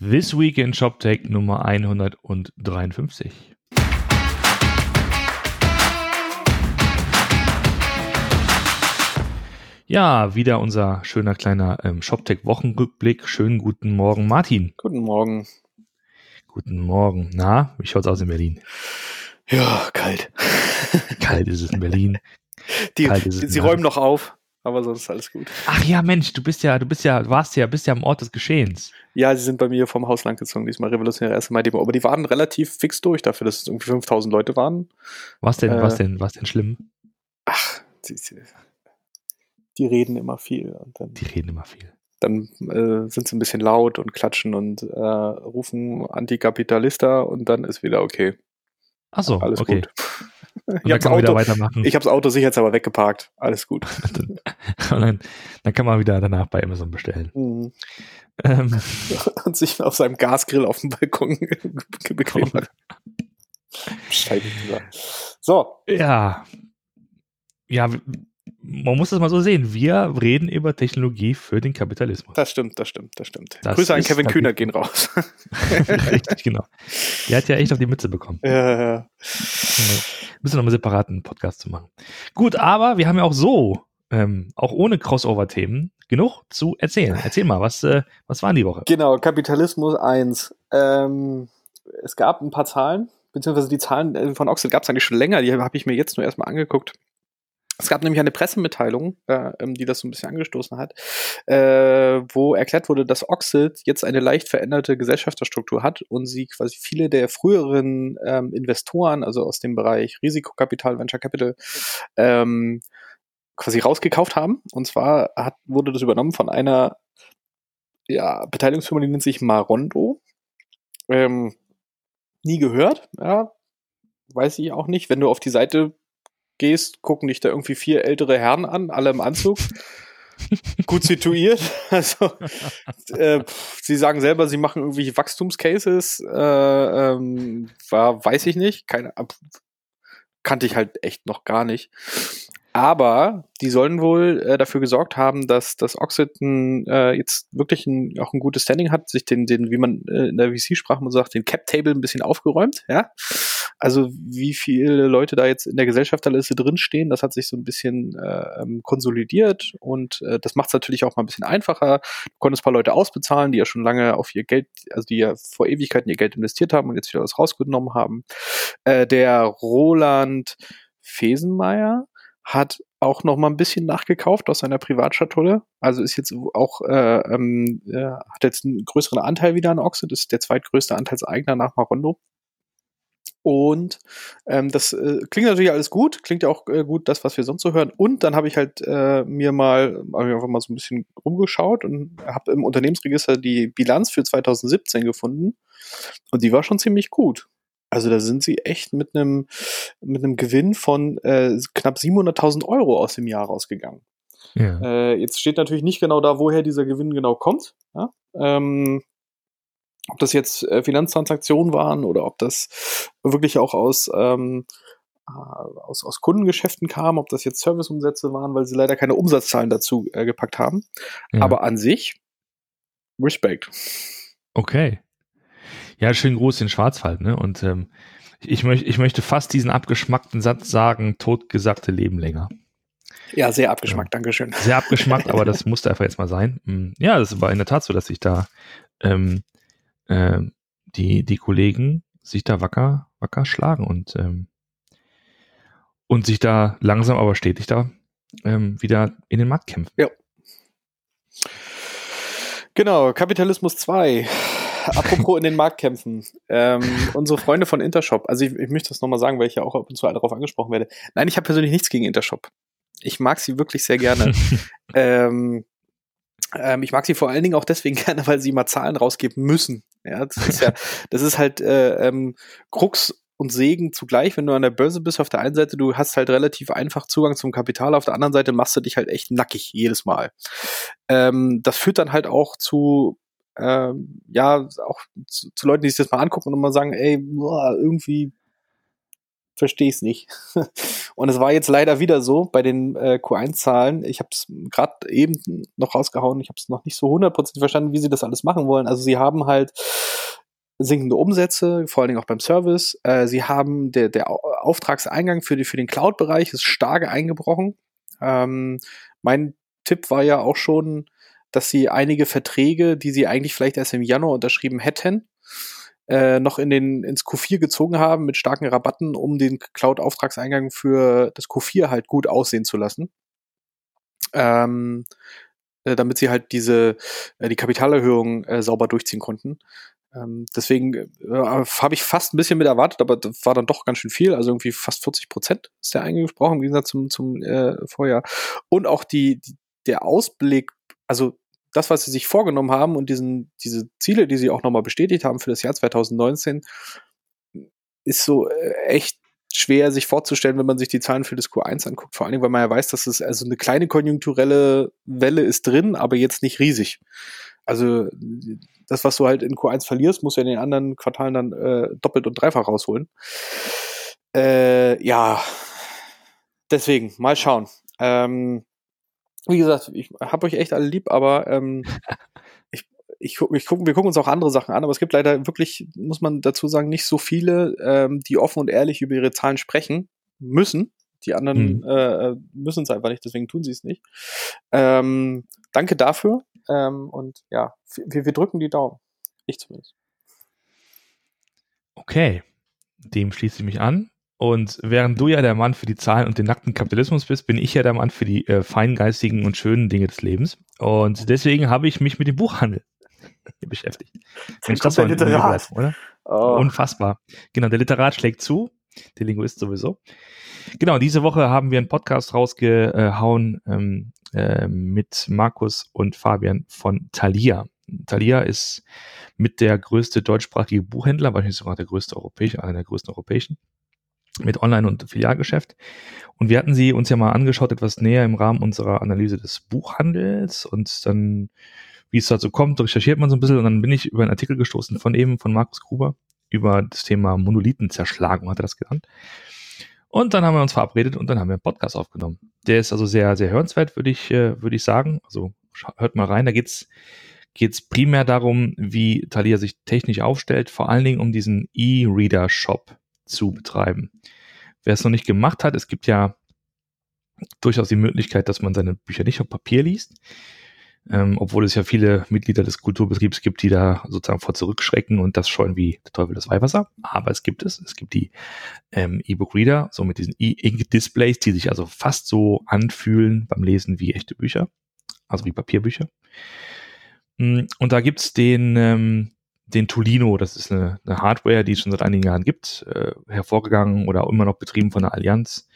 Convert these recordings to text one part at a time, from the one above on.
This Week in ShopTech Nummer 153. Ja, wieder unser schöner kleiner ähm, ShopTech-Wochenrückblick. Schönen guten Morgen, Martin. Guten Morgen. Guten Morgen. Na, wie schaut's aus in Berlin? Ja, kalt. Kalt ist es in Berlin. Die, sie räumen noch auf, aber sonst ist alles gut. Ach ja, Mensch, du bist ja, du bist ja, warst ja, bist ja am Ort des Geschehens. Ja, sie sind bei mir vom Haus langgezogen, diesmal revolutionäre erste Mal Demo. Aber die waren relativ fix durch dafür, dass es irgendwie 5000 Leute waren. Was denn, Äh. was denn, was denn schlimm? Ach, sie, die reden immer viel und dann, Die reden immer viel. dann äh, sind sie ein bisschen laut und klatschen und äh, rufen Antikapitalista und dann ist wieder okay. Ach so, Alles okay. gut. Ich wieder Auto, weitermachen. ich hab's Auto sicher jetzt aber weggeparkt. Alles gut. dann, dann kann man wieder danach bei Amazon bestellen. Mhm. Ähm, und sich auf seinem Gasgrill auf dem Balkon bequem machen. Scheiße. So, ja. Ja, man muss das mal so sehen. Wir reden über Technologie für den Kapitalismus. das stimmt, das stimmt, das stimmt. Das Grüße an Kevin. Kühner gehen raus. Richtig, genau. Der hat ja echt auf die Mütze bekommen. ja, ja. Müssen noch mal separaten Podcast zu machen. Gut, aber wir haben ja auch so, ähm, auch ohne Crossover-Themen, genug zu erzählen. Erzähl mal, was, äh, was waren die Woche? Genau, Kapitalismus 1. Ähm, es gab ein paar Zahlen, beziehungsweise die Zahlen äh, von Oxford gab es eigentlich schon länger, die habe ich mir jetzt nur erstmal angeguckt. Es gab nämlich eine Pressemitteilung, äh, ähm, die das so ein bisschen angestoßen hat, äh, wo erklärt wurde, dass Oxid jetzt eine leicht veränderte Gesellschafterstruktur hat und sie quasi viele der früheren ähm, Investoren, also aus dem Bereich Risikokapital, Venture Capital, ähm, quasi rausgekauft haben. Und zwar hat, wurde das übernommen von einer ja, Beteiligungsfirma, die nennt sich Marondo. Ähm, nie gehört, ja, weiß ich auch nicht. Wenn du auf die Seite gehst, gucken dich da irgendwie vier ältere Herren an, alle im Anzug. Gut situiert. Also, äh, sie sagen selber, sie machen irgendwelche Wachstumscases. Äh, ähm, war, weiß ich nicht. Keine, kannte ich halt echt noch gar nicht. Aber die sollen wohl äh, dafür gesorgt haben, dass das Oxid ein, äh, jetzt wirklich ein, auch ein gutes Standing hat, sich den, den wie man äh, in der VC-Sprache sagt, den Cap-Table ein bisschen aufgeräumt. Ja, also wie viele Leute da jetzt in der Gesellschafterliste drinstehen, das hat sich so ein bisschen äh, ähm, konsolidiert und äh, das macht es natürlich auch mal ein bisschen einfacher. Du konntest ein paar Leute ausbezahlen, die ja schon lange auf ihr Geld, also die ja vor Ewigkeiten ihr Geld investiert haben und jetzt wieder was rausgenommen haben. Äh, der Roland Fesenmeier hat auch noch mal ein bisschen nachgekauft aus seiner Privatschatulle. Also ist jetzt auch äh, ähm, äh, hat jetzt einen größeren Anteil wieder an Oxid, ist der zweitgrößte Anteilseigner nach Marondo. Und ähm, das äh, klingt natürlich alles gut, klingt ja auch äh, gut, das, was wir sonst so hören. Und dann habe ich halt äh, mir mal hab ich einfach mal so ein bisschen rumgeschaut und habe im Unternehmensregister die Bilanz für 2017 gefunden. Und die war schon ziemlich gut. Also da sind sie echt mit einem mit einem Gewinn von äh, knapp 700.000 Euro aus dem Jahr rausgegangen. Ja. Äh, jetzt steht natürlich nicht genau da, woher dieser Gewinn genau kommt. Ja? Ähm, ob das jetzt äh, Finanztransaktionen waren oder ob das wirklich auch aus, ähm, äh, aus, aus Kundengeschäften kam, ob das jetzt Serviceumsätze waren, weil sie leider keine Umsatzzahlen dazu äh, gepackt haben. ja. Aber an sich, Respekt. Okay. Ja, schönen Gruß in Schwarzwald, ne? Und ähm, ich, möcht, ich möchte fast diesen abgeschmackten Satz sagen, totgesagte leben länger. Ja, sehr abgeschmackt, Dankeschön. Sehr abgeschmackt, aber das musste einfach jetzt mal sein. Mm, Ja, das war in der Tat so, dass sich da ähm, ähm, die, die Kollegen sich da wacker, wacker schlagen und, ähm, und sich da langsam aber stetig da ähm, wieder in den Markt kämpfen. Genau, Kapitalismus 2. Apropos in den Markt kämpfen. Ähm, unsere Freunde von Intershop, also ich, ich möchte das nochmal sagen, weil ich ja auch ab und zu darauf angesprochen werde. Nein, ich habe persönlich nichts gegen Intershop. Ich mag sie wirklich sehr gerne. ähm, ähm, ich mag sie vor allen Dingen auch deswegen gerne, weil sie mal Zahlen rausgeben müssen. Ja, das ist ja, das ist halt äh, ähm, Krux und Segen zugleich, wenn du an der Börse bist. Auf der einen Seite, du hast halt relativ einfach Zugang zum Kapital, auf der anderen Seite machst du dich halt echt nackig jedes Mal. Ähm, das führt dann halt auch zu ähm, ja, auch zu, zu Leuten, die sich das mal angucken und mal sagen, ey, boah, irgendwie verstehe ich es nicht. Und es war jetzt leider wieder so bei den äh, Q1-Zahlen. Ich habe es gerade eben noch rausgehauen. Ich habe es noch nicht so hundertprozentig verstanden, wie sie das alles machen wollen. Also sie haben halt sinkende Umsätze, vor allen Dingen auch beim Service. Äh, sie haben der, der Auftragseingang für, die, für den Cloud-Bereich ist stark eingebrochen. Ähm, mein Tipp war ja auch schon, dass sie einige Verträge, die sie eigentlich vielleicht erst im Januar unterschrieben hätten, äh, noch in den, ins Q4 gezogen haben mit starken Rabatten, um den Cloud-Auftragseingang für das Q4 halt gut aussehen zu lassen. Ähm, äh, damit sie halt diese, äh, die Kapitalerhöhung äh, sauber durchziehen konnten. Ähm, deswegen äh, habe ich fast ein bisschen mit erwartet, aber das war dann doch ganz schön viel. Also irgendwie fast 40 Prozent ist der eingesprochen im Gegensatz zum, zum äh, Vorjahr. Und auch die, die, der Ausblick, also das, was sie sich vorgenommen haben und diesen, diese Ziele, die sie auch nochmal bestätigt haben für das Jahr 2019, ist so äh, echt schwer sich vorzustellen, wenn man sich die Zahlen für das Q1 anguckt. Vor allen Dingen, weil man ja weiß, dass es also eine kleine konjunkturelle Welle ist drin, aber jetzt nicht riesig. Also das, was du halt in Q1 verlierst, musst du in den anderen Quartalen dann äh, doppelt und dreifach rausholen. Äh, ja, deswegen, mal schauen. Ähm, wie gesagt, ich habe euch echt alle lieb, aber ähm, ich, ich, ich guck, wir gucken uns auch andere Sachen an, aber es gibt leider wirklich, muss man dazu sagen, nicht so viele, ähm, die offen und ehrlich über ihre Zahlen sprechen müssen. Die anderen mhm. äh, müssen es einfach nicht, deswegen tun sie es nicht. Ähm, danke dafür. Ähm, und ja, wir, wir drücken die Daumen. Ich zumindest. Okay, dem schließe ich mich an. Und während du ja der Mann für die Zahlen und den nackten Kapitalismus bist, bin ich ja der Mann für die äh, feingeistigen und schönen Dinge des Lebens. Und deswegen habe ich mich mit dem Buchhandel beschäftigt. Mensch, das war ein Literat. oder? Oh. Unfassbar. Genau, der Literat schlägt zu, der Linguist sowieso. Genau, diese Woche haben wir einen Podcast rausgehauen ähm, äh, mit Markus und Fabian von Thalia. Thalia ist mit der größte deutschsprachige Buchhändler, wahrscheinlich sogar der größte europäische, einer der größten europäischen mit Online- und Filialgeschäft. Und wir hatten sie uns ja mal angeschaut, etwas näher im Rahmen unserer Analyse des Buchhandels und dann, wie es dazu kommt, recherchiert man so ein bisschen und dann bin ich über einen Artikel gestoßen von eben, von Markus Gruber, über das Thema Monolithenzerschlagung, hat er das genannt. Und dann haben wir uns verabredet und dann haben wir einen Podcast aufgenommen. Der ist also sehr, sehr hörenswert, würde ich, äh, würde ich sagen. Also hört mal rein, da geht's geht's primär darum, wie Thalia sich technisch aufstellt, vor allen Dingen um diesen E-Reader-Shop, zu betreiben. Wer es noch nicht gemacht hat, es gibt ja durchaus die Möglichkeit, dass man seine Bücher nicht auf Papier liest, ähm, obwohl es ja viele Mitglieder des Kulturbetriebs gibt, die da sozusagen vor zurückschrecken und das scheuen wie der Teufel das Weihwasser. Aber es gibt es. Es gibt die ähm, E-Book-Reader, so mit diesen E-Ink-Displays, die sich also fast so anfühlen beim Lesen wie echte Bücher, also wie Papierbücher. Mm, und da gibt's den ähm, den Tolino, das ist eine, eine, Hardware, die es schon seit einigen Jahren gibt, äh, hervorgegangen oder immer noch betrieben von der Allianz,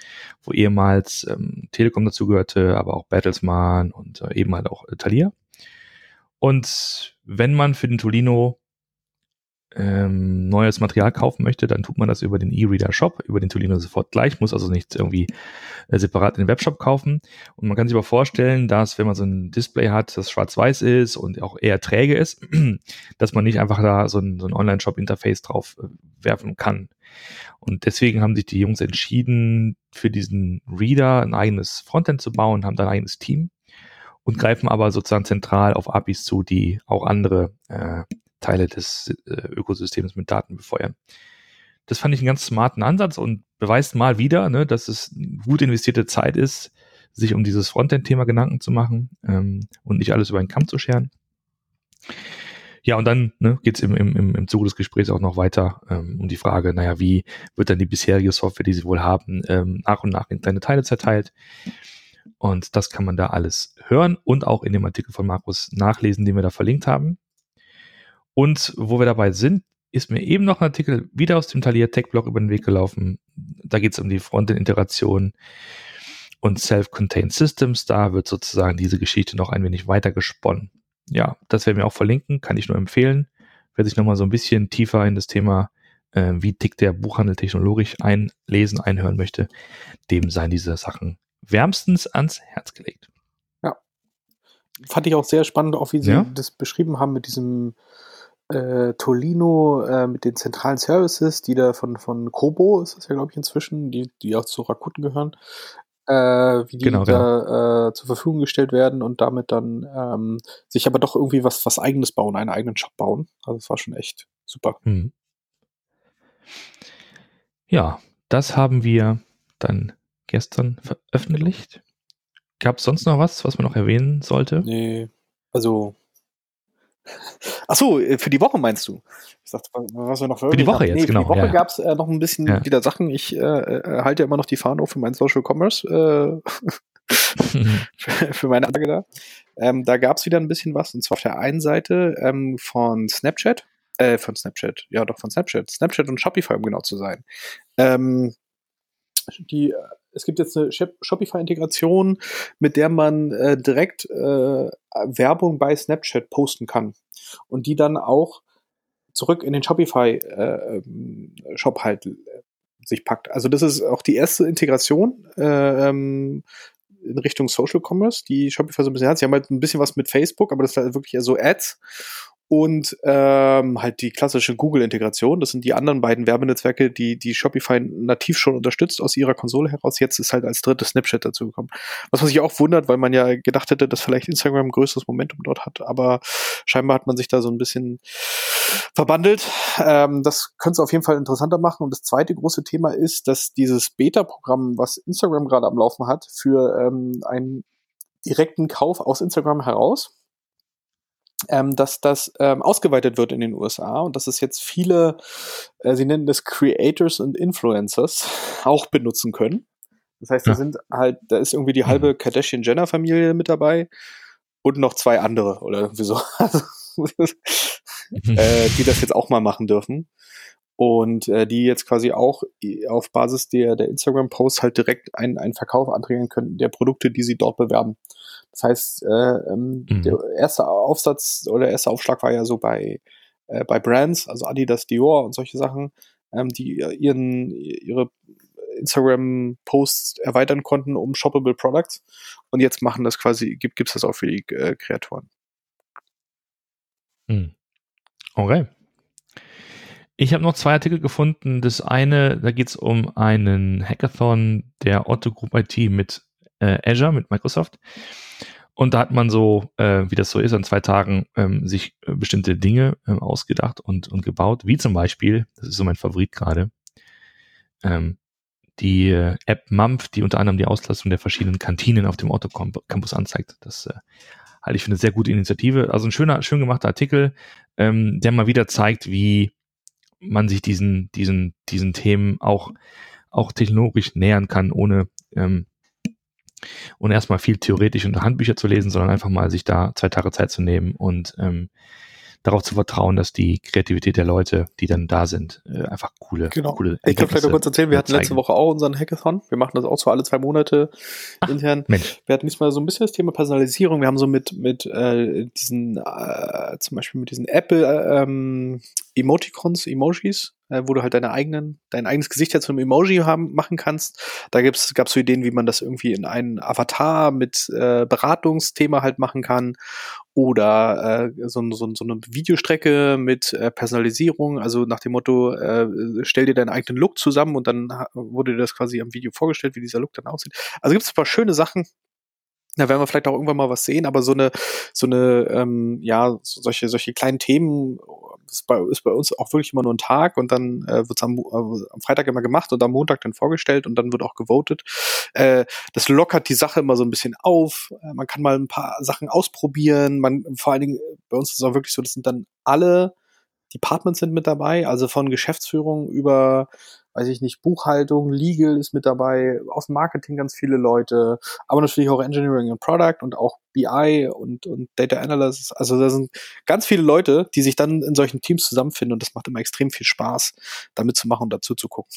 wo ehemals ähm, Telekom dazugehörte, aber auch Battlesman und äh, eben halt auch Thalia. Und wenn man für den Tolino ähm, neues Material kaufen möchte, dann tut man das über den E-Reader Shop, über den Tolino sofort gleich, muss also nicht irgendwie äh, separat in den Webshop kaufen. Und man kann sich aber vorstellen, dass wenn man so ein Display hat, das schwarz-weiß ist und auch eher träge ist, dass man nicht einfach da so ein, so ein Online-Shop-Interface drauf äh, werfen kann. Und deswegen haben sich die Jungs entschieden, für diesen Reader ein eigenes Frontend zu bauen, haben da ein eigenes Team und greifen aber sozusagen zentral auf APIs zu, die auch andere äh, Teile des äh, Ökosystems mit Daten befeuern. Das fand ich einen ganz smarten Ansatz und beweist mal wieder, ne, dass es gut investierte Zeit ist, sich um dieses Frontend-Thema Gedanken zu machen ähm, und nicht alles über einen Kamm zu scheren. Ja, und dann ne, geht es im, im, im Zuge des Gesprächs auch noch weiter ähm, um die Frage, naja, wie wird dann die bisherige Software, die sie wohl haben, ähm, nach und nach in kleine Teile zerteilt. Und das kann man da alles hören und auch in dem Artikel von Markus nachlesen, den wir da verlinkt haben. Und wo wir dabei sind, ist mir eben noch ein Artikel wieder aus dem Thalia Tech Blog über den Weg gelaufen. Da geht es um die Frontend-Integration und Self-Contained Systems. Da wird sozusagen diese Geschichte noch ein wenig weiter gesponnen. Ja, das werden wir auch verlinken, kann ich nur empfehlen. Wer sich nochmal so ein bisschen tiefer in das Thema, äh, wie tickt der Buchhandel technologisch einlesen, einhören möchte, dem seien diese Sachen wärmstens ans Herz gelegt. Ja. Fand ich auch sehr spannend, auch wie Sie ja? das beschrieben haben mit diesem äh, Tolino äh, mit den zentralen Services, die da von, von Kobo ist das ja, glaube ich, inzwischen, die, die auch zu Rakuten gehören, äh, wie die Genau, da äh, zur Verfügung gestellt werden und damit dann ähm, sich aber doch irgendwie was, was eigenes bauen, einen eigenen Shop bauen. Also das war schon echt super. Mhm. Ja, das haben wir dann gestern veröffentlicht. Gab es sonst noch was, was man noch erwähnen sollte? Nee, also. Ach so, äh, für die Woche meinst du? Ich dachte, was wir noch Für die Woche jetzt, nee, genau, Für die Woche ja, gab es äh, noch ein bisschen Ja. wieder Sachen. Ich äh, äh, halte ja immer noch die Fahne hoch für meinen Social Commerce, äh, für, für meine Anlage da. Ähm, da gab es wieder ein bisschen was. Und zwar auf der einen Seite ähm, von Snapchat, äh, von Snapchat, ja doch von Snapchat, Snapchat und Shopify, um genau zu sein. Ähm, die, äh, es gibt jetzt eine Shop- Shopify-Integration, mit der man äh, direkt äh, Werbung bei Snapchat posten kann und die dann auch zurück in den Shopify-Shop halt äh, sich packt. Also das ist auch die erste Integration äh, ähm, in Richtung Social Commerce, die Shopify so ein bisschen hat. Sie haben halt ein bisschen was mit Facebook, aber das ist halt wirklich eher so Ads und ähm, halt die klassische Google-Integration. Das sind die anderen beiden Werbenetzwerke, die die Shopify nativ schon unterstützt aus ihrer Konsole heraus. Jetzt ist halt als drittes Snapchat dazu gekommen. Was man sich auch wundert, weil man ja gedacht hätte, dass vielleicht Instagram ein größeres Momentum dort hat. Aber scheinbar hat man sich da so ein bisschen verbandelt. Ähm, das könnte es auf jeden Fall interessanter machen. Und das zweite große Thema ist, dass dieses Beta-Programm, was Instagram gerade am Laufen hat, für ähm, einen direkten Kauf aus Instagram heraus, ähm, dass das ähm, ausgeweitet wird in den USA und dass es jetzt viele, äh, sie nennen das Creators und Influencers, auch benutzen können. Das heißt, da sind halt, da ist irgendwie die halbe Kardashian-Jenner-Familie mit dabei und noch zwei andere oder irgendwie so, also, äh, die das jetzt auch mal machen dürfen. Und äh, die jetzt quasi auch auf Basis der, der Instagram-Posts halt direkt einen, einen Verkauf anträgen können der Produkte, die sie dort bewerben. Das heißt, äh, ähm, Mhm. der erste Aufsatz oder der erste Aufschlag war ja so bei, äh, bei Brands, also Adidas, Dior und solche Sachen, ähm, die ihren, ihre Instagram-Posts erweitern konnten um shoppable Products. Und jetzt machen das quasi, gibt es das auch für die äh, Kreatoren. Hm. Okay. Ich habe noch zwei Artikel gefunden. Das eine, da geht es um einen Hackathon der Otto Group IT mit äh, Azure, mit Microsoft. Und da hat man so, äh, wie das so ist, an zwei Tagen ähm, sich äh, bestimmte Dinge ähm, ausgedacht und, und gebaut, wie zum Beispiel, das ist so mein Favorit gerade, ähm, die äh, App Mampf, die unter anderem die Auslastung der verschiedenen Kantinen auf dem Otto Campus anzeigt. Das äh, halte ich für eine sehr gute Initiative. Also ein schöner, schön gemachter Artikel, ähm, der mal wieder zeigt, wie man sich diesen, diesen, diesen Themen auch, auch technologisch nähern kann, ohne, ähm, ohne erstmal viel theoretisch unter Handbücher zu lesen, sondern einfach mal sich da zwei Tage Zeit zu nehmen und ähm, darauf zu vertrauen, dass die Kreativität der Leute, die dann da sind, äh, einfach coole, Genau. coole Ich kann vielleicht noch kurz erzählen, wir hatten letzte zeigen. Woche auch unseren Hackathon. Wir machen das auch so alle zwei Monate intern. Mensch, Wir hatten diesmal so ein bisschen das Thema Personalisierung. Wir haben so mit, mit äh, diesen, äh, zum Beispiel mit diesen Apple äh, ähm, Emoticons, Emojis, äh, wo du halt deine eigenen, dein eigenes Gesicht ja zu einem Emoji haben, machen kannst. Da gibt's, gab's so Ideen, wie man das irgendwie in einen Avatar mit äh, Beratungsthema halt machen kann. Oder äh, so, so, so eine Videostrecke mit äh, Personalisierung, also nach dem Motto, äh, stell dir deinen eigenen Look zusammen und dann wurde dir das quasi am Video vorgestellt, wie dieser Look dann aussieht. Also gibt es ein paar schöne Sachen. Da werden wir vielleicht auch irgendwann mal was sehen, aber so eine, so eine, ähm, ja, so- solche, solche kleinen Themen ist bei, ist bei uns auch wirklich immer nur ein Tag und dann äh, wird es am, äh, am Freitag immer gemacht und am Montag dann vorgestellt und dann wird auch gewotet. Äh, das lockert die Sache immer so ein bisschen auf. Äh, man kann mal ein paar Sachen ausprobieren. Man, vor allen Dingen, äh, bei uns ist es auch wirklich so, das sind dann alle Departments sind mit dabei, also von Geschäftsführung über, weiß ich nicht, Buchhaltung, Legal ist mit dabei, aus dem Marketing ganz viele Leute, aber natürlich auch Engineering und Product und auch BI und, und Data Analysis. Also da sind ganz viele Leute, die sich dann in solchen Teams zusammenfinden und das macht immer extrem viel Spaß, damit zu machen und dazu zu gucken.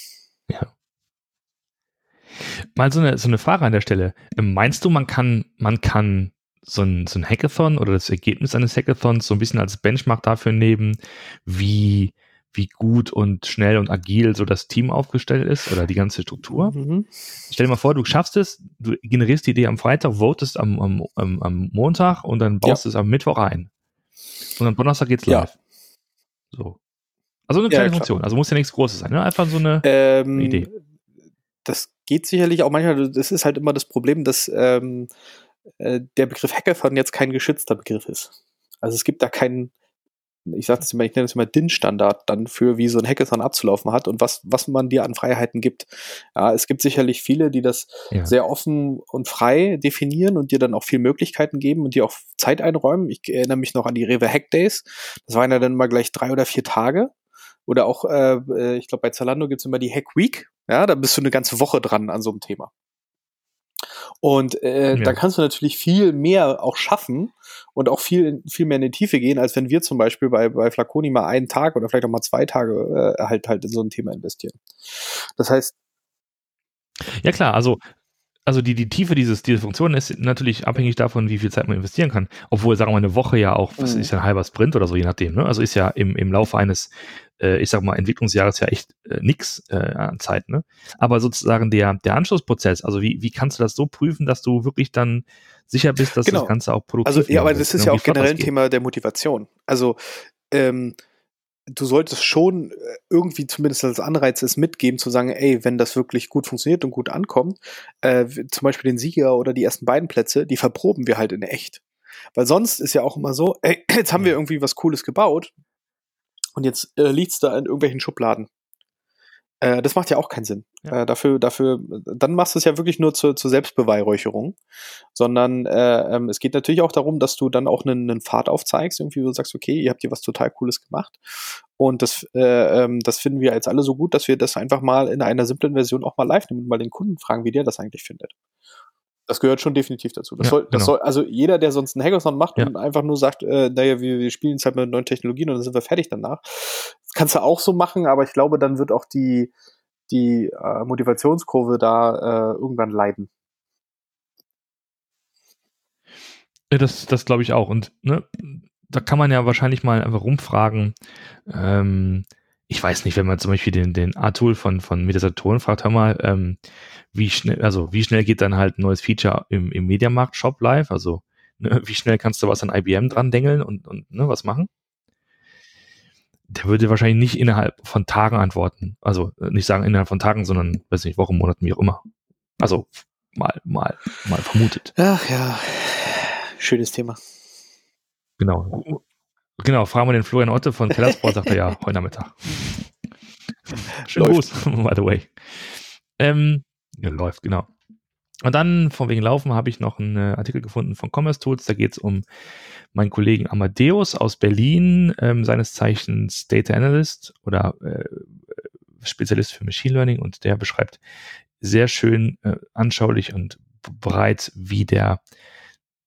Mal so eine, so eine Frage an der Stelle. Meinst du, man kann, man kann so ein, so ein Hackathon oder das Ergebnis eines Hackathons so ein bisschen als Benchmark dafür nehmen, wie, wie gut und schnell und agil so das Team aufgestellt ist oder die ganze Struktur? Mhm. Stell dir mal vor, du schaffst es, du generierst die Idee am Freitag, votest am, am, am, am Montag und dann baust du es am Mittwoch ein. Und am Donnerstag geht's Ja. live. So. Also eine Ja, kleine klar. Funktion. Also muss ja nichts Großes sein. Ne? Einfach so eine. Ähm, Idee. Das geht sicherlich auch manchmal, das ist halt immer das Problem, dass ähm, äh, der Begriff Hackathon jetzt kein geschützter Begriff ist. Also es gibt da keinen, ich sage das immer, ich nenne es immer DIN-Standard dann für, wie so ein Hackathon abzulaufen hat und was, was man dir an Freiheiten gibt. Ja, es gibt sicherlich viele, die das Ja. sehr offen und frei definieren und dir dann auch viel Möglichkeiten geben und dir auch Zeit einräumen. Ich erinnere mich noch an die Rewe Hack Days. Das waren ja dann mal gleich drei oder vier Tage. Oder auch, äh, äh, ich glaube, bei Zalando gibt's immer die Hack Week. Ja, da bist du eine ganze Woche dran an so einem Thema. Und äh, Ja. da kannst du natürlich viel mehr auch schaffen und auch viel, viel mehr in die Tiefe gehen, als wenn wir zum Beispiel bei, bei Flaconi mal einen Tag oder vielleicht auch mal zwei Tage äh, halt halt in so ein Thema investieren. Das heißt, Ja klar, also, also die, die Tiefe dieses, dieser Funktion ist natürlich abhängig davon, wie viel Zeit man investieren kann. Obwohl, sagen wir mal, eine Woche ja auch, was Mhm. ist ja ein halber Sprint oder so, je nachdem. Ne? Also ist ja im, im Laufe eines, äh, ich sag mal, Entwicklungsjahres ja echt äh, nix äh, an Zeit. Ne? Aber sozusagen der, der Anschlussprozess, also wie, wie kannst du das so prüfen, dass du wirklich dann sicher bist, dass Genau. das Ganze auch produktiv Also, ja, aber das ist ne? ja Wie auch generell ein. Thema der Motivation. Also, ähm, du solltest schon äh, irgendwie zumindest als Anreiz es mitgeben, zu sagen, ey, wenn das wirklich gut funktioniert und gut ankommt, äh, zum Beispiel den Sieger oder die ersten beiden Plätze, die verproben wir halt in echt. Weil sonst ist ja auch immer so, ey, jetzt haben wir irgendwie was Cooles gebaut und jetzt äh, liegt's da in irgendwelchen Schubladen. Äh, das macht ja auch keinen Sinn. Ja. Äh, dafür, dafür, dann machst du es ja wirklich nur zur, zur Selbstbeweihräucherung sondern äh, ähm, es geht natürlich auch darum, dass du dann auch einen, einen Pfad aufzeigst, irgendwie wo du sagst, okay, ihr habt hier was total Cooles gemacht und das, äh, ähm, das finden wir jetzt alle so gut, dass wir das einfach mal in einer simplen Version auch mal live nehmen und mal den Kunden fragen, wie der das eigentlich findet. Das gehört schon definitiv dazu. Das Ja, soll, das genau. soll, also jeder, der sonst einen Hackathon macht Ja. und einfach nur sagt, äh, naja, wir, wir spielen jetzt halt mit neuen Technologien und dann sind wir fertig danach. Kannst du auch so machen, aber ich glaube, dann wird auch die, die äh, Motivationskurve da äh, irgendwann leiden. Das, das glaube ich auch. Und ne, da kann man ja wahrscheinlich mal einfach rumfragen. Ähm, ich weiß nicht, wenn man zum Beispiel den, den A-Tool von, von Metasatoren fragt, hör mal, ähm, wie schnell, also wie schnell geht dann halt ein neues Feature im, im Mediamarkt-Shop live? Also ne, wie schnell kannst du was an IBM dran dengeln und, und ne, was machen? Der würde wahrscheinlich nicht innerhalb von Tagen antworten. Also äh, nicht sagen innerhalb von Tagen, sondern, weiß nicht, Wochen, Monaten, wie auch immer. Also mal, mal, mal vermutet. Ach ja, schönes Thema. Genau. Genau, fragen wir den Florian Otte von Kellersport, sagt er ja, heute Nachmittag. Schönen Läuft. Gruß, by the way. Ähm, ja, läuft, genau. Und dann, von wegen Laufen, habe ich noch einen äh, Artikel gefunden von Commerce Tools. Da geht es um meinen Kollegen Amadeus aus Berlin, ähm, seines Zeichens Data Analyst oder äh, Spezialist für Machine Learning. Und der beschreibt sehr schön äh, anschaulich und breit, wie der,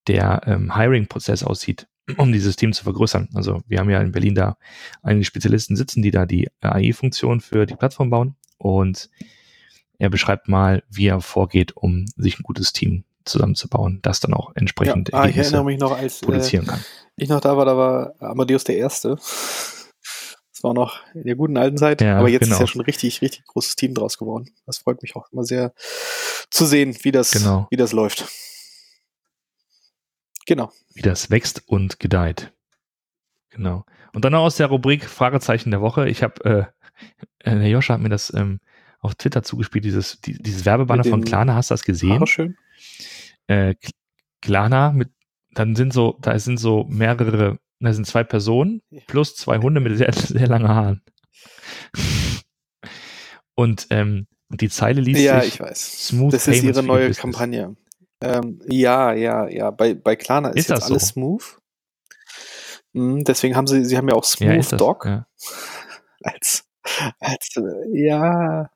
der ähm, Hiring-Prozess aussieht, um dieses Team zu vergrößern. Also wir haben ja in Berlin da einige Spezialisten sitzen, die da die AI-Funktion für die Plattform bauen. Und er beschreibt mal, wie er vorgeht, um sich ein gutes Team zusammenzubauen, das dann auch entsprechend Ja, ah, ich erinnere mich noch, als äh, produzieren kann. ich noch da war, da war Amadeus der Erste. Das war noch in der guten alten Zeit. Ja, aber jetzt genau. ist ja schon ein richtig, richtig großes Team draus geworden. Das freut mich auch immer sehr zu sehen, wie das, Genau. wie das läuft. Genau. wie das wächst und gedeiht. Genau. Und dann noch aus der Rubrik Fragezeichen der Woche. Ich habe, äh, äh, der Joscha hat mir das ähm, auf Twitter zugespielt, dieses, die, dieses Werbebanner von den Klarna, hast du das gesehen? Haare schön. Äh, Klarna mit, dann sind so, da sind so mehrere, da sind zwei Personen plus zwei Hunde mit sehr, sehr langen Haaren. Und ähm, die Zeile liest Ja, sich ich weiß. Smooth Das ist ihre neue Business. Kampagne. Ähm, ja, ja, ja. Bei, bei Klarna ist, Ist jetzt das alles so? smooth. Mhm, deswegen haben sie, sie haben ja auch Ja, Smooth das, Dog ja. als, als, äh, ja,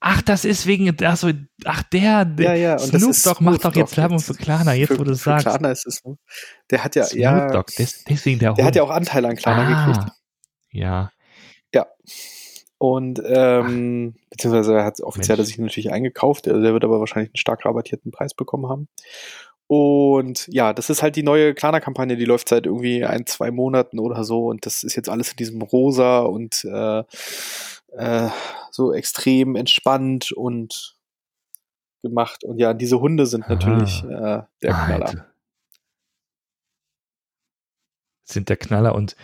Ach, das ist wegen, ach, so, ach der, der ja, ja. Snoop Dogg macht Smooth doch jetzt Werbung für Klarna, jetzt für, wo du es sagst. Klarna ist es. Der hat ja, Snoop ja, Dogg, des, deswegen der der hat ja Hund. auch Anteile an Klarna gekriegt. ah, Ja, Und ähm, beziehungsweise er hat offiziell Mensch. sich natürlich eingekauft, also der wird aber wahrscheinlich einen stark rabattierten Preis bekommen haben. Und ja, das ist halt die neue Klarna-Kampagne, die läuft seit irgendwie ein, zwei Monaten oder so. Und das ist jetzt alles in diesem Rosa und äh, äh, so extrem entspannt und gemacht. Und ja, diese Hunde sind natürlich äh, der Knaller. Alter. Sind der Knaller und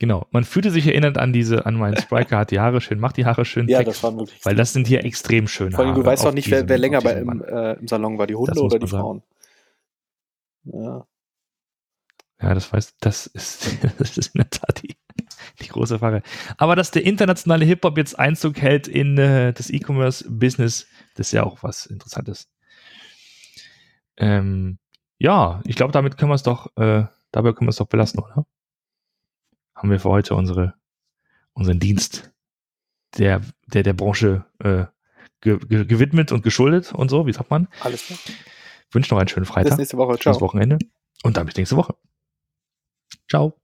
Genau. Man fühlte sich erinnert an diese, an meinen Spriker hat die Haare schön, macht die Haare schön. Ja, Text, das war wirklich. weil das sind hier extrem schöne Vor allem, Haare. du weißt doch nicht, wer, diesem- wer länger auf bei, im, äh, im Salon war, die Hunde oder die sagen. Frauen. Ja. Ja, das weiß, das ist, das ist in der Tat die, die große Frage. Aber dass der internationale Hip-Hop jetzt Einzug hält in äh, das E-Commerce-Business, das ist ja auch was Interessantes. Ähm, ja, ich glaube, damit können wir es doch, äh, dabei können wir es doch belassen, oder? Haben wir für heute unsere, unseren Dienst der, der, der Branche äh, ge, ge, gewidmet und geschuldet und so, wie sagt man? Alles klar. Wünsche noch einen schönen Bis Freitag, nächste Woche. schönes Ciao. Wochenende und dann bis nächste Woche. Ciao.